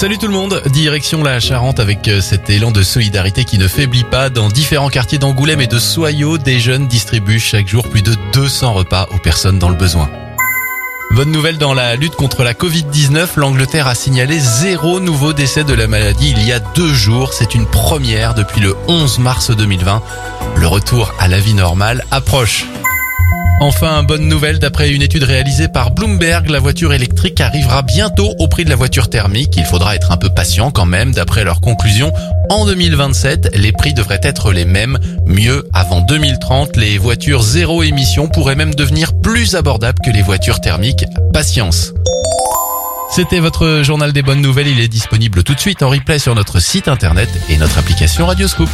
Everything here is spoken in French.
Salut tout le monde, direction la Charente avec euh, cet élan de solidarité qui ne faiblit pas. Dans différents quartiers d'Angoulême et de Soyaux, des jeunes distribuent chaque jour plus de 200 repas aux personnes dans le besoin. Bonne nouvelle dans la lutte contre la Covid-19, l'Angleterre a signalé zéro nouveau décès de la maladie il y a deux jours. C'est une première depuis le 11 mars 2020. Le retour à la vie normale approche. Enfin, bonne nouvelle, d'après une étude réalisée par Bloomberg, la voiture électrique arrivera bientôt au prix de la voiture thermique. Il faudra être un peu patient quand même, d'après leurs conclusions. En 2027, les prix devraient être les mêmes. Mieux, avant 2030, les voitures zéro émission pourraient même devenir plus abordables que les voitures thermiques. Patience. C'était votre journal des bonnes nouvelles. Il est disponible tout de suite en replay sur notre site internet et notre application Radioscoop.